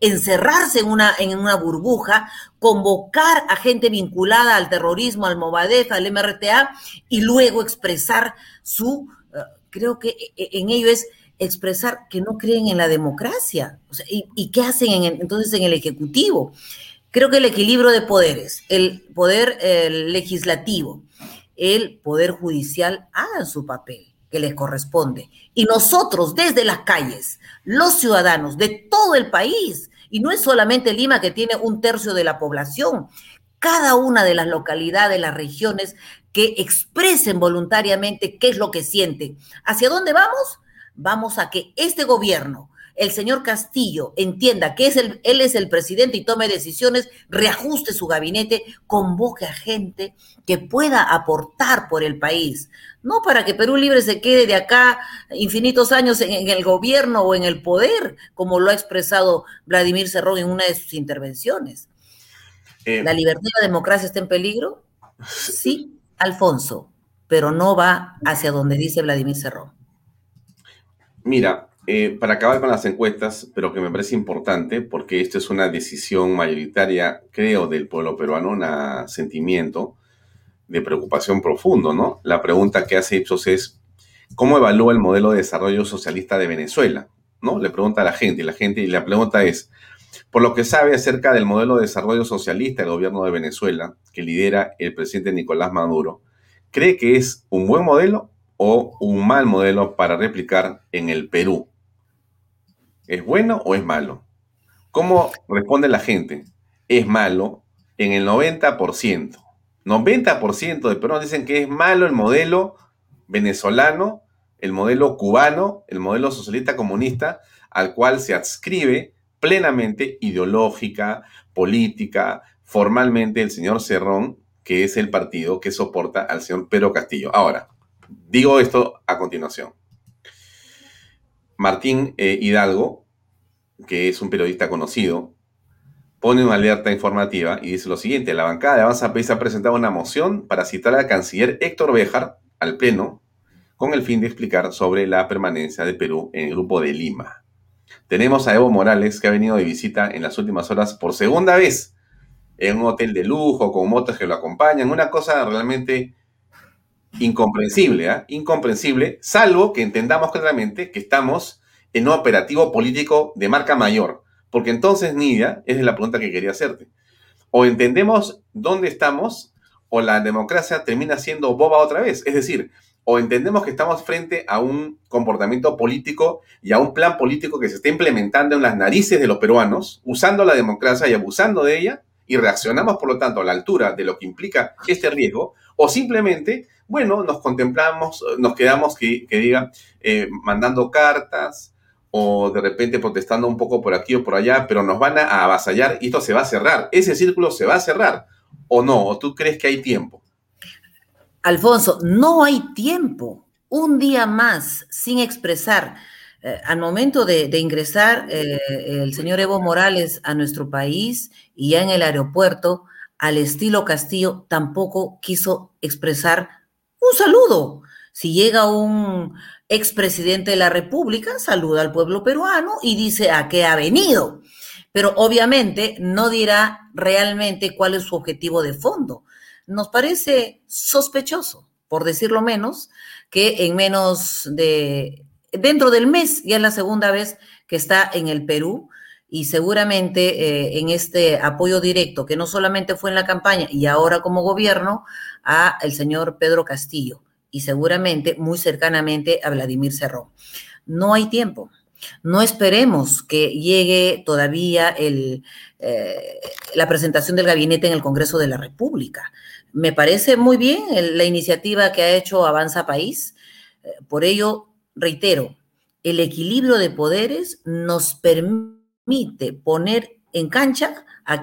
encerrarse en una, en una burbuja, convocar a gente vinculada al terrorismo, al Movadef, al MRTA, y luego expresar su, eh, creo que eh, en ello es expresar que no creen en la democracia. y, qué hacen entonces en el Ejecutivo? Creo que el equilibrio de poderes, el poder legislativo, el poder judicial hagan su papel que les corresponde. Y nosotros desde las calles, los ciudadanos de todo el país, y no es solamente Lima que tiene un tercio de la población, cada una de las localidades, las regiones que expresen voluntariamente qué es lo que sienten. ¿Hacia dónde vamos? Vamos a que este gobierno el señor Castillo entienda que es el, él es el presidente y tome decisiones, reajuste su gabinete, convoque a gente que pueda aportar por el país. No para que Perú Libre se quede de acá infinitos años en, el gobierno o en el poder, como lo ha expresado Vladimir Cerrón en una de sus intervenciones. Eh, ¿La libertad y la democracia está en peligro? Sí, Alfonso, pero no va hacia donde dice Vladimir Cerrón. Mira, eh, para acabar con las encuestas, pero que me parece importante, porque esto es una decisión mayoritaria, creo, del pueblo peruano, un sentimiento de preocupación profundo, ¿no? La pregunta que hace Ipsos es, ¿cómo evalúa el modelo de desarrollo socialista de Venezuela? ¿No? Le pregunta a la gente, y la gente, y la pregunta es, por lo que sabe acerca del modelo de desarrollo socialista del gobierno de Venezuela, que lidera el presidente Nicolás Maduro, ¿cree que es un buen modelo o un mal modelo para replicar en el Perú? ¿Es bueno o es malo? ¿Cómo responde la gente? Es malo en el 90%. 90% de peruanos dicen que es malo el modelo venezolano el modelo cubano, el modelo socialista comunista, al cual se adscribe plenamente ideológica, política, formalmente el señor Cerrón, que es el partido que soporta al señor Pedro Castillo. Ahora, digo esto a continuación. Martín eh, Hidalgo, que es un periodista conocido, pone una alerta informativa y dice lo siguiente, la bancada de Avanza País ha presentado una moción para citar al canciller Héctor Béjar al Pleno con el fin de explicar sobre la permanencia de Perú en el Grupo de Lima. Tenemos a Evo Morales que ha venido de visita en las últimas horas por segunda vez en un hotel de lujo con motos que lo acompañan, una cosa realmente incomprensible, ¿eh? incomprensible, salvo que entendamos claramente que estamos en un operativo político de marca mayor, porque entonces, Nidia, esa es la pregunta que quería hacerte. O entendemos dónde estamos, o la democracia termina siendo boba otra vez. Es decir, o entendemos que estamos frente a un comportamiento político y a un plan político que se está implementando en las narices de los peruanos, usando la democracia y abusando de ella, y reaccionamos, por lo tanto, a la altura de lo que implica este riesgo, o simplemente, bueno, nos contemplamos, nos quedamos, que, diga, eh, mandando cartas o de repente protestando un poco por aquí o por allá, pero nos van a avasallar y esto se va a cerrar. Ese círculo se va a cerrar, ¿o no? ¿O tú crees que hay tiempo? Alfonso, no hay tiempo. Un día más sin expresar. Eh, al momento de, ingresar eh, el señor Evo Morales a nuestro país y ya en el aeropuerto, al estilo Castillo, tampoco quiso expresar un saludo. Si llega un expresidente de la República, saluda al pueblo peruano y dice a qué ha venido. Pero obviamente no dirá realmente cuál es su objetivo de fondo nos parece sospechoso, por decirlo menos, que en menos de, dentro del mes, ya es la segunda vez que está en el Perú y seguramente eh, en este apoyo directo, que no solamente fue en la campaña y ahora como gobierno, a el señor Pedro Castillo y seguramente muy cercanamente a Vladimir Cerrón. No hay tiempo. No esperemos que llegue todavía el, eh, la presentación del gabinete en el Congreso de la República. Me parece muy bien la iniciativa que ha hecho Avanza País. Eh, por ello, reitero, el equilibrio de poderes nos permite poner en cancha a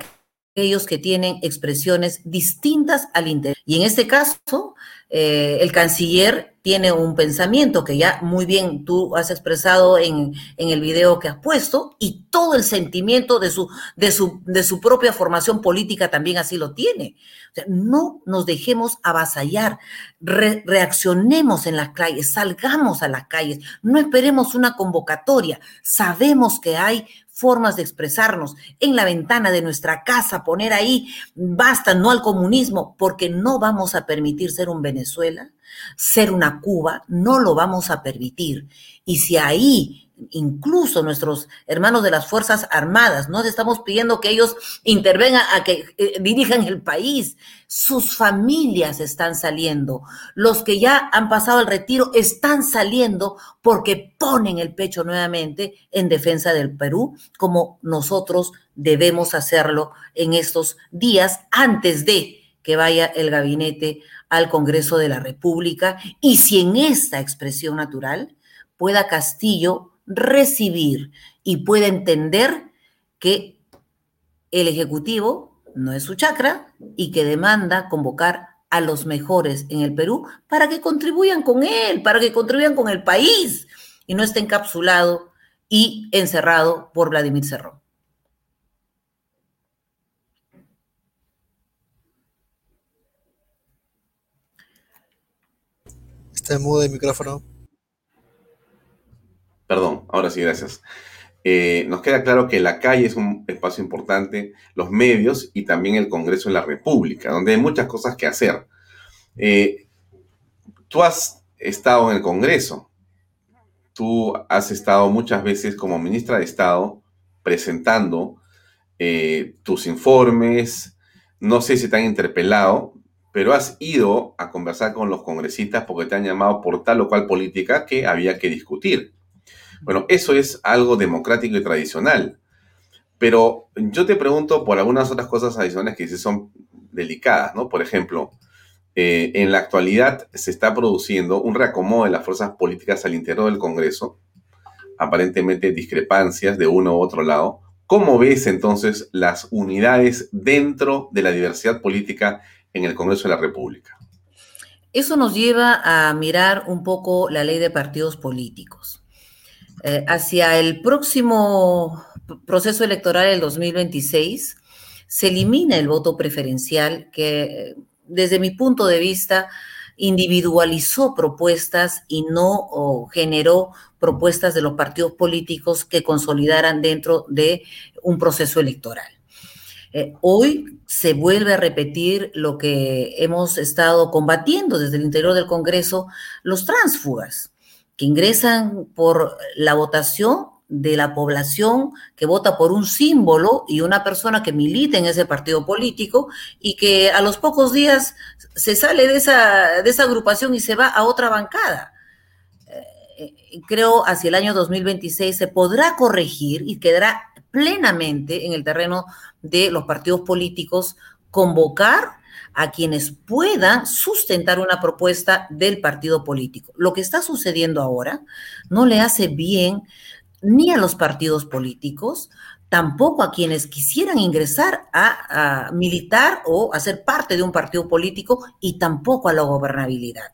aquellos que tienen expresiones distintas al interior. Y en este caso, eh, el canciller tiene un pensamiento que ya muy bien tú has expresado en, el video que has puesto y todo el sentimiento de su, de su, de su propia formación política también así lo tiene. no nos dejemos avasallar, reaccionemos en las calles, salgamos a las calles, no esperemos una convocatoria, sabemos que hay formas de expresarnos en la ventana de nuestra casa, poner ahí, basta, no al comunismo, porque no vamos a permitir ser un Venezuela, ser una Cuba, no lo vamos a permitir. Y si ahí incluso nuestros hermanos de las Fuerzas Armadas, no estamos pidiendo que ellos intervengan a que eh, dirijan el país. Sus familias están saliendo. Los que ya han pasado el retiro están saliendo porque ponen el pecho nuevamente en defensa del Perú, como nosotros debemos hacerlo en estos días antes de que vaya el gabinete al Congreso de la República y si en esta expresión natural pueda Castillo recibir y pueda entender que el Ejecutivo no es su chacra y que demanda convocar a los mejores en el Perú para que contribuyan con él, para que contribuyan con el país y no esté encapsulado y encerrado por Vladimir Cerrón. Está en el micrófono. Perdón, ahora sí, gracias. Eh, nos queda claro que la calle es un espacio importante, los medios y también el Congreso de la República, donde hay muchas cosas que hacer. Eh, tú has estado en el Congreso, tú has estado muchas veces como ministra de Estado presentando eh, tus informes, no sé si te han interpelado, pero has ido a conversar con los congresistas porque te han llamado por tal o cual política que había que discutir. Bueno, eso es algo democrático y tradicional. Pero yo te pregunto por algunas otras cosas adicionales que sí son delicadas, ¿no? Por ejemplo, eh, en la actualidad se está produciendo un reacomodo de las fuerzas políticas al interior del Congreso, aparentemente discrepancias de uno u otro lado. ¿Cómo ves entonces las unidades dentro de la diversidad política en el Congreso de la República? Eso nos lleva a mirar un poco la ley de partidos políticos. Eh, hacia el próximo proceso electoral del 2026 se elimina el voto preferencial que desde mi punto de vista individualizó propuestas y no generó propuestas de los partidos políticos que consolidaran dentro de un proceso electoral. Eh, hoy se vuelve a repetir lo que hemos estado combatiendo desde el interior del Congreso, los tránsfugas, que ingresan por la votación de la población que vota por un símbolo y una persona que milita en ese partido político y que a los pocos días se sale de esa, de esa agrupación y se va a otra bancada. Eh, creo hacia el año 2026 se podrá corregir y quedará plenamente en el terreno de los partidos políticos convocar a quienes puedan sustentar una propuesta del partido político. Lo que está sucediendo ahora no le hace bien ni a los partidos políticos, tampoco a quienes quisieran ingresar a, militar o a parte de un partido político y tampoco a la gobernabilidad.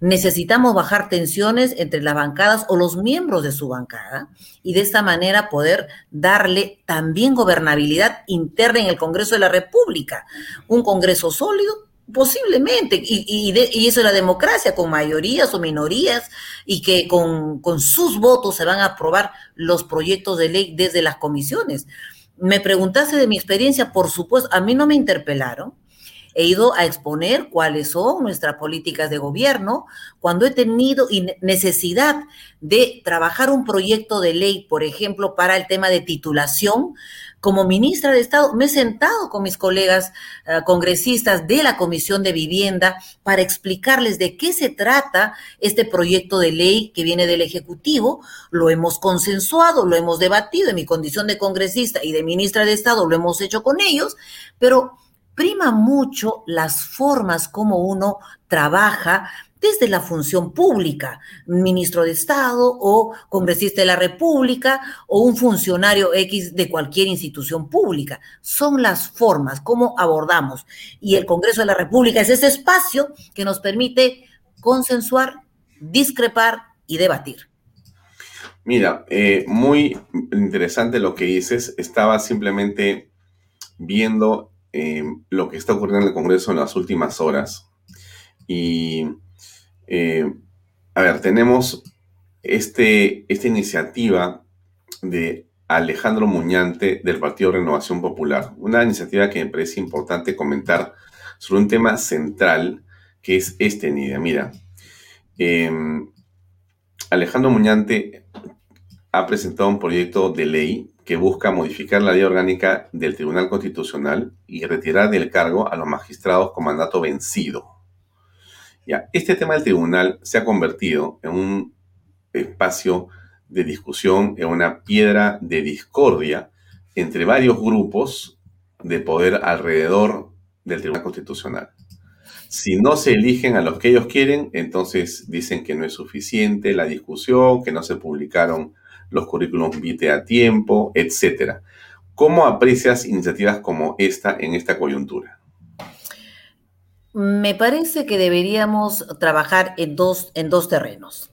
Necesitamos bajar tensiones entre las bancadas o los miembros de su bancada y de esta manera poder darle también gobernabilidad interna en el Congreso de la República. Un Congreso sólido, Posiblemente, y, eso es la democracia, con mayorías o minorías, y que con, con, sus votos se van a aprobar los proyectos de ley desde las comisiones. Me preguntaste de mi experiencia, por supuesto, a mí no me interpelaron, he ido a exponer cuáles son nuestras políticas de gobierno, cuando he tenido necesidad de trabajar un proyecto de ley, por ejemplo, para el tema de titulación, como ministra de Estado, me he sentado con mis colegas eh, congresistas de la Comisión de Vivienda para explicarles de qué se trata este proyecto de ley que viene del Ejecutivo. Lo hemos consensuado, lo hemos debatido en mi condición de congresista y de ministra de Estado, lo hemos hecho con ellos, pero prima mucho las formas como uno trabaja desde la función pública, ministro de Estado o congresista de la República o un funcionario X de cualquier institución pública. Son las formas como abordamos. Y el Congreso de la República es ese espacio que nos permite consensuar, discrepar y debatir. Mira, eh, muy interesante lo que dices. Estaba simplemente viendo eh, lo que está ocurriendo en el Congreso en las últimas horas. Y eh, a ver, tenemos este, esta iniciativa de Alejandro Muñante del Partido Renovación Popular, una iniciativa que me parece importante comentar sobre un tema central que es este, Nidia. Mira, em, Alejandro Muñante ha presentado un proyecto de ley que busca modificar la ley orgánica del Tribunal Constitucional y retirar del cargo a los magistrados con mandato vencido este tema del tribunal se ha convertido en un espacio de discusión, en una piedra de discordia entre varios grupos de poder alrededor del Tribunal Constitucional. Si no se eligen a los que ellos quieren, entonces dicen que no es suficiente la discusión, que no se publicaron los currículums vitae a tiempo, etc. ¿Cómo aprecias iniciativas como esta en esta coyuntura? Me parece que deberíamos trabajar en dos, en dos terrenos.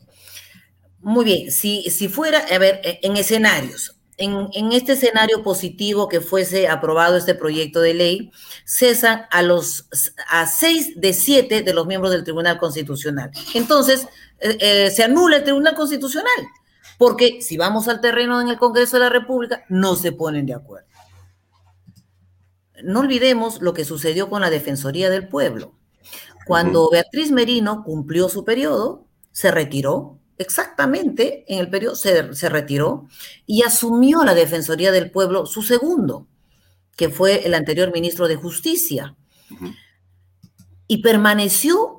Muy bien, si, si fuera, a ver, e, en escenarios, en, en, este escenario positivo que fuese aprobado este proyecto de ley, cesan a los a seis de siete de los miembros del Tribunal Constitucional. Entonces, eh, eh, se anula el Tribunal Constitucional, porque si vamos al terreno en el Congreso de la República, no se ponen de acuerdo no olvidemos lo que sucedió con la Defensoría del Pueblo. Cuando Beatriz Merino cumplió su periodo, se retiró, exactamente en el periodo se, retiró y asumió la Defensoría del Pueblo su segundo, que fue el anterior ministro de Justicia. Y permaneció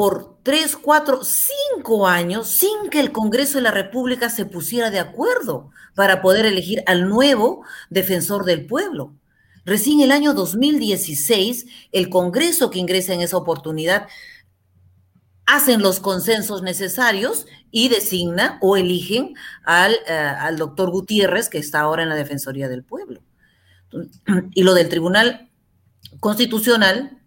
por tres, cuatro, cinco años sin que el Congreso de la República se pusiera de acuerdo para poder elegir al nuevo defensor del pueblo. Recién el año 2016, el Congreso que ingresa en esa oportunidad hacen los consensos necesarios y designa o eligen al, eh, al, doctor Gutiérrez, que está ahora en la Defensoría del Pueblo. Y lo del Tribunal Constitucional,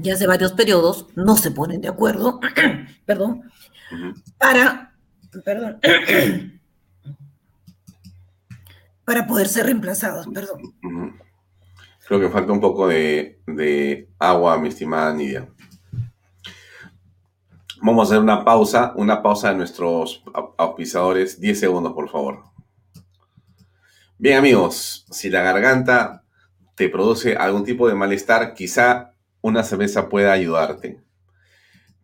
ya hace varios periodos, no se ponen de acuerdo, *clears throat* perdón, para, perdón, *clears throat* para poder ser reemplazados, perdón. Creo que falta un poco de, de agua, mi estimada Nidia. Vamos a hacer una pausa, una pausa de nuestros auspiciadores. 10 segundos, por favor. Bien, amigos, si la garganta te produce algún tipo de malestar, quizá una cerveza pueda ayudarte.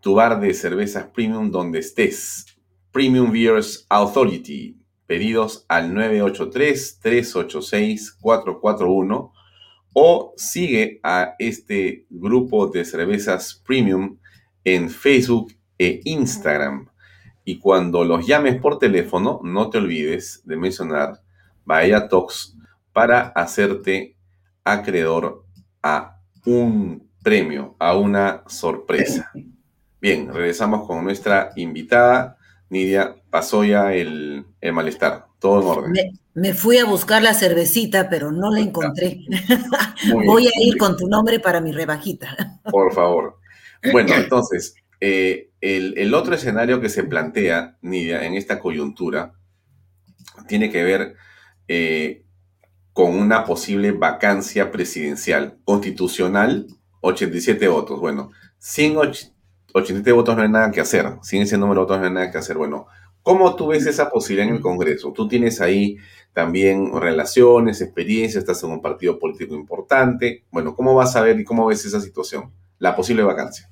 Tu bar de cervezas premium donde estés. Premium Beers Authority. Pedidos al 983-386-441 o sigue a este grupo de cervezas premium en Facebook e Instagram. Y cuando los llames por teléfono, no te olvides de mencionar Bahía Talks para hacerte acreedor a un premio, a una sorpresa. Bien, regresamos con nuestra invitada. Nidia, pasó ya el, malestar, todo en orden. Me, fui a buscar la cervecita, pero no la encontré. Voy a ir con tu nombre para mi rebajita. Por favor. Bueno, entonces, eh, el, otro escenario que se plantea, Nidia, en esta coyuntura, tiene que ver eh, con una posible vacancia presidencial constitucional, 87 votos. Bueno, sin 87 votos no hay nada que hacer, sin ese número de votos no hay nada que hacer. Bueno, ¿cómo tú ves esa posibilidad en el Congreso? Tú tienes ahí también relaciones, experiencias, estás en un partido político importante. Bueno, ¿cómo vas a ver y cómo ves esa situación? La posible vacancia.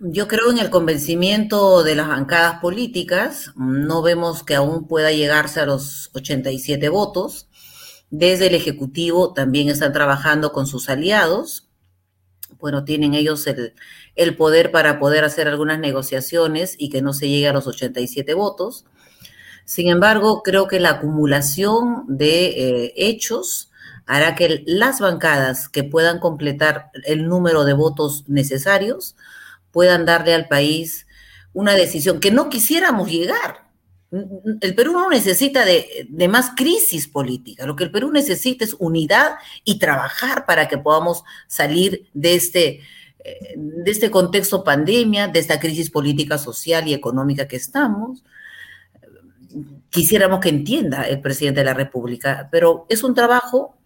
Yo creo en el convencimiento de las bancadas políticas. No vemos que aún pueda llegarse a los 87 votos. Desde el Ejecutivo también están trabajando con sus aliados. Bueno, tienen ellos el, poder para poder hacer algunas negociaciones y que no se llegue a los 87 votos. Sin embargo, creo que la acumulación de eh, hechos hará que las bancadas que puedan completar el número de votos necesarios puedan darle al país una decisión que no quisiéramos llegar. El Perú no necesita de, más crisis política, lo que el Perú necesita es unidad y trabajar para que podamos salir de este, eh, de este contexto pandemia, de esta crisis política, social y económica que estamos. Quisiéramos que entienda el presidente de la República, pero es un trabajo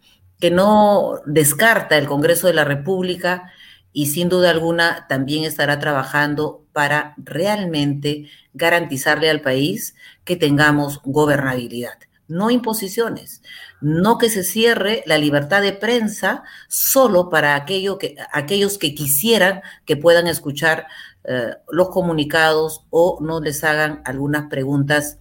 que no descarta el Congreso de la República y sin duda alguna también estará trabajando para realmente garantizarle al país que tengamos gobernabilidad, no imposiciones, no que se cierre la libertad de prensa solo para aquello que, aquellos que quisieran que puedan escuchar eh, los comunicados o no les hagan algunas preguntas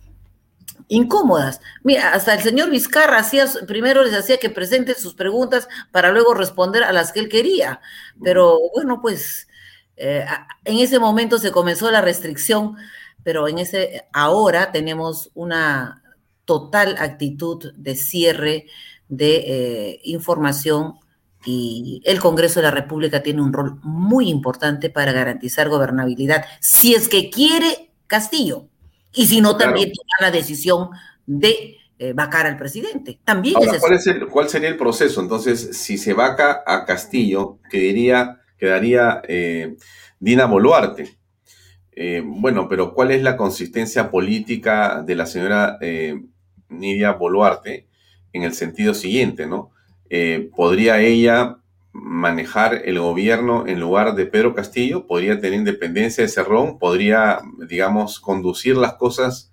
incómodas. Mira, hasta el señor Vizcarra hacía, primero les hacía que presenten sus preguntas para luego responder a las que él quería. Pero bueno, pues eh, en ese momento se comenzó la restricción, pero en ese, ahora tenemos una total actitud de cierre de eh, información y el Congreso de la República tiene un rol muy importante para garantizar gobernabilidad, si es que quiere Castillo. Y si no, también toma la decisión de eh, vacar al presidente. También ¿cuál, sería el proceso? Entonces, si se vaca a Castillo, quedaría, quedaría eh, Dina Boluarte. Eh, bueno, pero ¿cuál es la consistencia política de la señora Nidia Boluarte en el sentido siguiente, ¿no? ¿Podría ella manejar el gobierno en lugar de Pedro Castillo, podría tener independencia de Cerrón, podría, digamos, conducir las cosas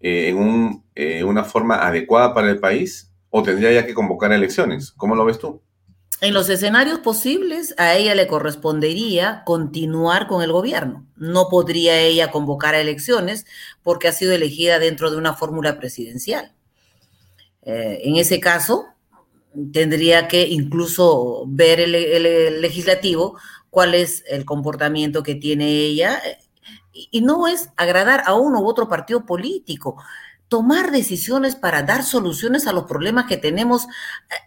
eh, en eh, una forma adecuada para el país, o tendría ya que convocar elecciones. ¿Cómo lo ves tú? En los escenarios posibles, a ella le correspondería continuar con el gobierno. No podría ella convocar a elecciones porque ha sido elegida dentro de una fórmula presidencial. Eh, en ese caso, tendría que incluso ver el, legislativo cuál es el comportamiento que tiene ella. Y no es agradar a uno u otro partido político. Tomar decisiones para dar soluciones a los problemas que tenemos eh,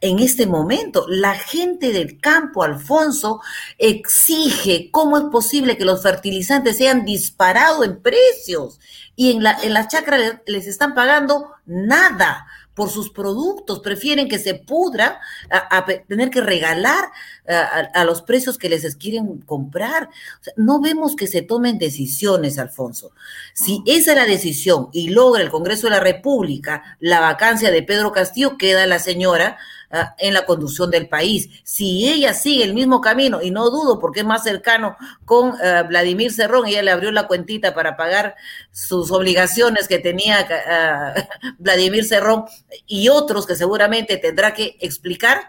en este momento. La gente del campo, Alfonso, exige cómo es posible que los fertilizantes sean disparados en precios y en, la, en las chacras les están pagando nada por sus productos, prefieren que se pudra a, tener que regalar a, los precios que les quieren comprar. no vemos que se tomen decisiones, Alfonso. Si esa es la decisión y logra el Congreso de la República la vacancia de Pedro Castillo, queda la señora en la conducción del país. Si ella sigue el mismo camino, y no dudo porque es más cercano con ah, Vladimir Cerrón, ella le abrió la cuentita para pagar sus obligaciones que tenía ah, *laughs* Vladimir Cerrón y otros que seguramente tendrá que explicar,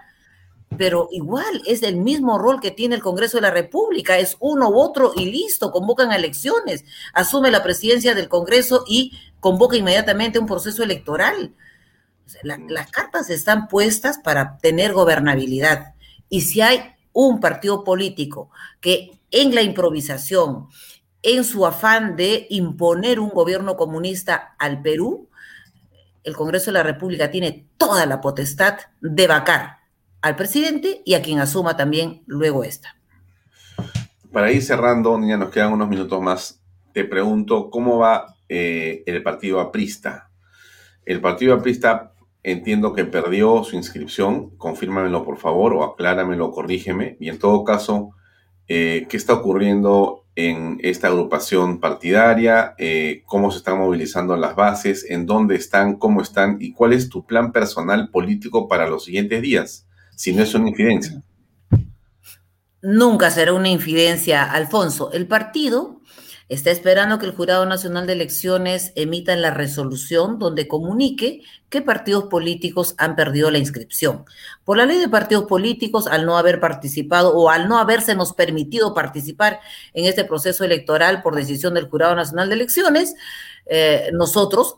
pero igual es el mismo rol que tiene el Congreso de la República, es uno u otro y listo, convocan elecciones, asume la presidencia del Congreso y convoca inmediatamente un proceso electoral las cartas están puestas para tener gobernabilidad. Y si hay un partido político que en la improvisación, en su afán de imponer un gobierno comunista al Perú, el Congreso de la República tiene toda la potestad de vacar al presidente y a quien asuma también luego esta. Para ir cerrando, niña, nos quedan unos minutos más. Te pregunto, ¿cómo va eh, el partido aprista? El partido aprista Entiendo que perdió su inscripción, confírmamelo por favor o acláramelo, corrígeme. Y en todo caso, eh, ¿qué está ocurriendo en esta agrupación partidaria? Eh, ¿Cómo se están movilizando las bases? ¿En dónde están? ¿Cómo están? ¿Y cuál es tu plan personal político para los siguientes días? Si no es una infidencia. Nunca será una infidencia, Alfonso. El partido está esperando que el Jurado Nacional de Elecciones emita la resolución donde comunique qué partidos políticos han perdido la inscripción. Por la ley de partidos políticos, al no haber participado o al no habérsenos permitido participar en este proceso electoral por decisión del Jurado Nacional de Elecciones, eh, nosotros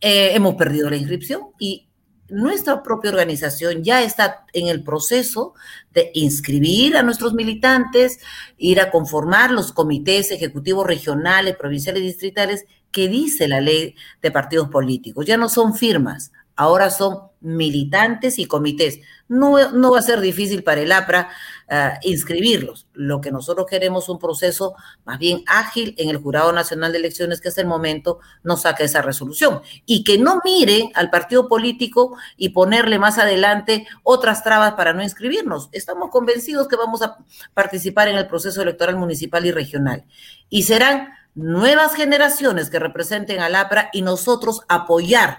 eh, hemos perdido la inscripción y nuestra propia organización ya está en el proceso de inscribir a nuestros militantes, ir a conformar los comités ejecutivos regionales, provinciales y distritales que dice la ley de partidos políticos. Ya no son firmas, ahora son militantes y comités. No, no va a ser difícil para el APRA ah, inscribirlos. Lo que nosotros queremos es un proceso más bien ágil en el Jurado Nacional de Elecciones, que es el momento nos saque esa resolución. Y que no mire al partido político y ponerle más adelante otras trabas para no inscribirnos. Estamos convencidos que vamos a participar en el proceso electoral municipal y regional. Y serán nuevas generaciones que representen al APRA y nosotros apoyar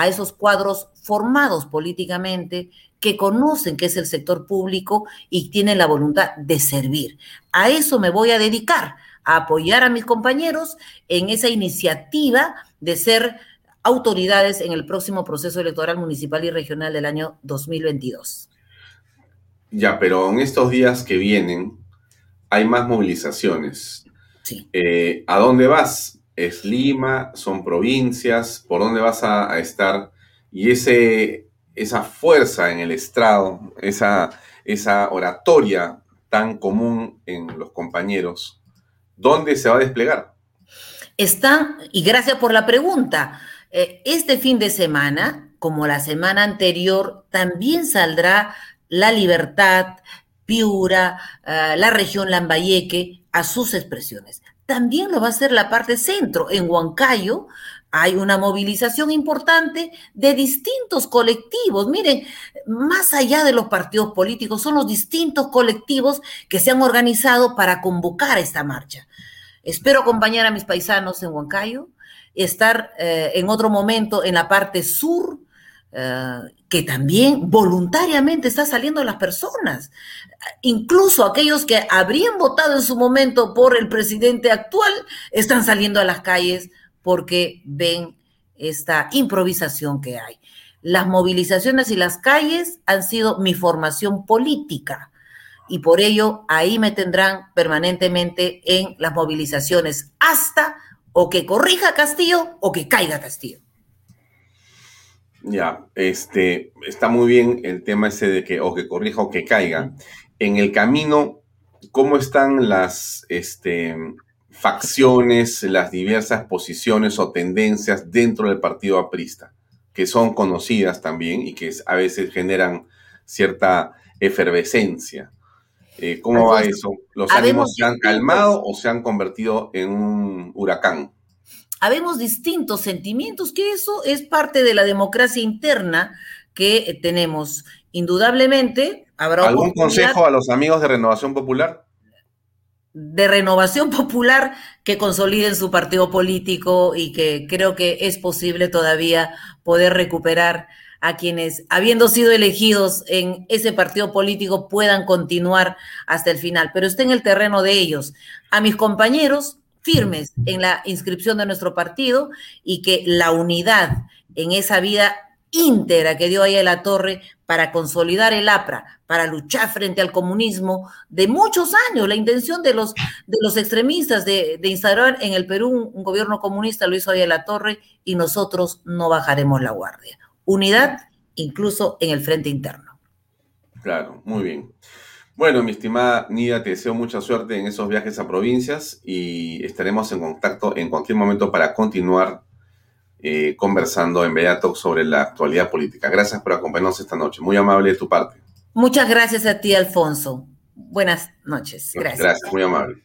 a esos cuadros formados políticamente que conocen qué es el sector público y tienen la voluntad de servir. A eso me voy a dedicar, a apoyar a mis compañeros en esa iniciativa de ser autoridades en el próximo proceso electoral municipal y regional del año 2022. Ya, pero en estos días que vienen hay más movilizaciones. Sí. Eh, ¿A dónde vas? Es Lima, son provincias, por dónde vas a, estar y ese, esa fuerza en el estrado, esa, esa oratoria tan común en los compañeros, ¿dónde se va a desplegar? Está, y gracias por la pregunta, eh, este fin de semana, como la semana anterior, también saldrá La Libertad, Piura, eh, la región Lambayeque a sus expresiones también lo va a hacer la parte centro. En Huancayo hay una movilización importante de distintos colectivos. Miren, más allá de los partidos políticos, son los distintos colectivos que se han organizado para convocar esta marcha. Espero acompañar a mis paisanos en Huancayo, estar eh, en otro momento en la parte sur, eh, que también voluntariamente está saliendo las personas, incluso aquellos que habrían votado en su momento por el presidente actual, están saliendo a las calles porque ven esta improvisación que hay. Las movilizaciones y las calles han sido mi formación política y por ello ahí me tendrán permanentemente en las movilizaciones hasta o que corrija Castillo o que caiga Castillo. Ya, este, está muy bien el tema ese de que o que corrija o que caiga. En el camino, ¿cómo están las, este, facciones, las diversas posiciones o tendencias dentro del partido aprista, que son conocidas también y que a veces generan cierta efervescencia. Eh, ¿Cómo va eso? ¿Los ánimos se han calmado o se han convertido en un huracán? Habemos distintos sentimientos, que eso es parte de la democracia interna que tenemos. Indudablemente, habrá... ¿Algún consejo a los amigos de Renovación Popular? de renovación popular que consoliden su partido político y que creo que es posible todavía poder recuperar a quienes, habiendo sido elegidos en ese partido político, puedan continuar hasta el final. Pero está en el terreno de ellos. A mis compañeros firmes en la inscripción de nuestro partido y que la unidad en esa vida íntegra que dio ahí a la torre para consolidar el APRA, para luchar frente al comunismo de muchos años. La intención de los, de los extremistas de, de instaurar en el Perú un, gobierno comunista lo hizo ahí a la torre y nosotros no bajaremos la guardia. Unidad incluso en el frente interno. Claro, muy bien. Bueno, mi estimada Nida, te deseo mucha suerte en esos viajes a provincias y estaremos en contacto en cualquier momento para continuar eh, conversando en Beato sobre la actualidad política. Gracias por acompañarnos esta noche. Muy amable de tu parte. Muchas gracias a ti, Alfonso. Buenas noches. Gracias. Gracias, muy amable.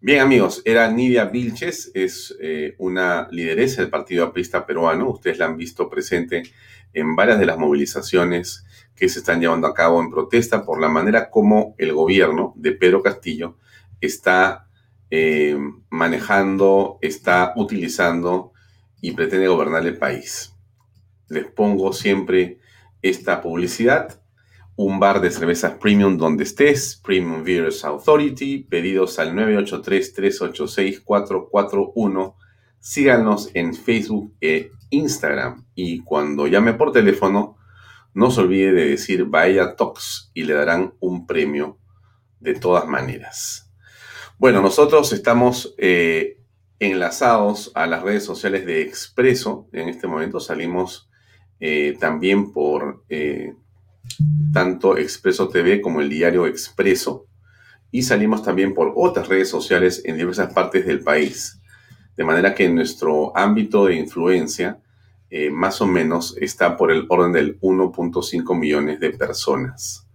Bien, amigos, era Nidia Vilches, es eh, una lideresa del Partido Aprista Peruano. Ustedes la han visto presente en varias de las movilizaciones que se están llevando a cabo en protesta por la manera como el gobierno de Pedro Castillo está eh, manejando, está utilizando y pretende gobernar el país. Les pongo siempre esta publicidad. Un bar de cervezas premium donde estés, Premium Beers Authority, pedidos al 983-386-441. Síganos en Facebook e Instagram. Y cuando llame por teléfono, no se olvide de decir Vaya Talks y le darán un premio de todas maneras. Bueno, nosotros estamos eh, enlazados a las redes sociales de Expreso. En este momento salimos eh, también por eh, tanto Expreso TV como el diario Expreso. Y salimos también por otras redes sociales en diversas partes del país. De manera que nuestro ámbito de influencia eh, más o menos está por el orden del 1.5 millones de personas.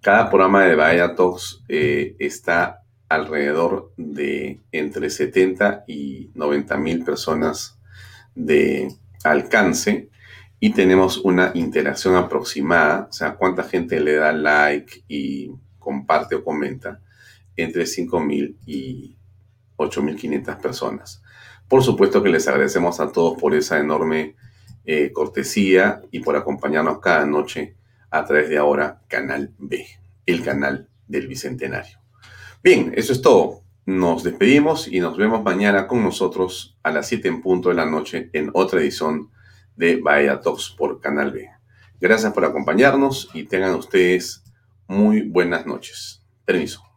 Cada programa de Bahía Talks está alrededor de entre 70 y 90 mil personas de alcance y tenemos una interacción aproximada, o sea, cuánta gente le da like y comparte o comenta, entre 5 mil y 8.500 personas. Por supuesto que les agradecemos a todos por esa enorme eh, cortesía y por acompañarnos cada noche a través de ahora Canal B, el canal del Bicentenario. Bien, eso es todo. Nos despedimos y nos vemos mañana con nosotros a las 7 en punto de la noche en otra edición de Bahía Talks por Canal B. Gracias por acompañarnos y tengan ustedes muy buenas noches. Permiso.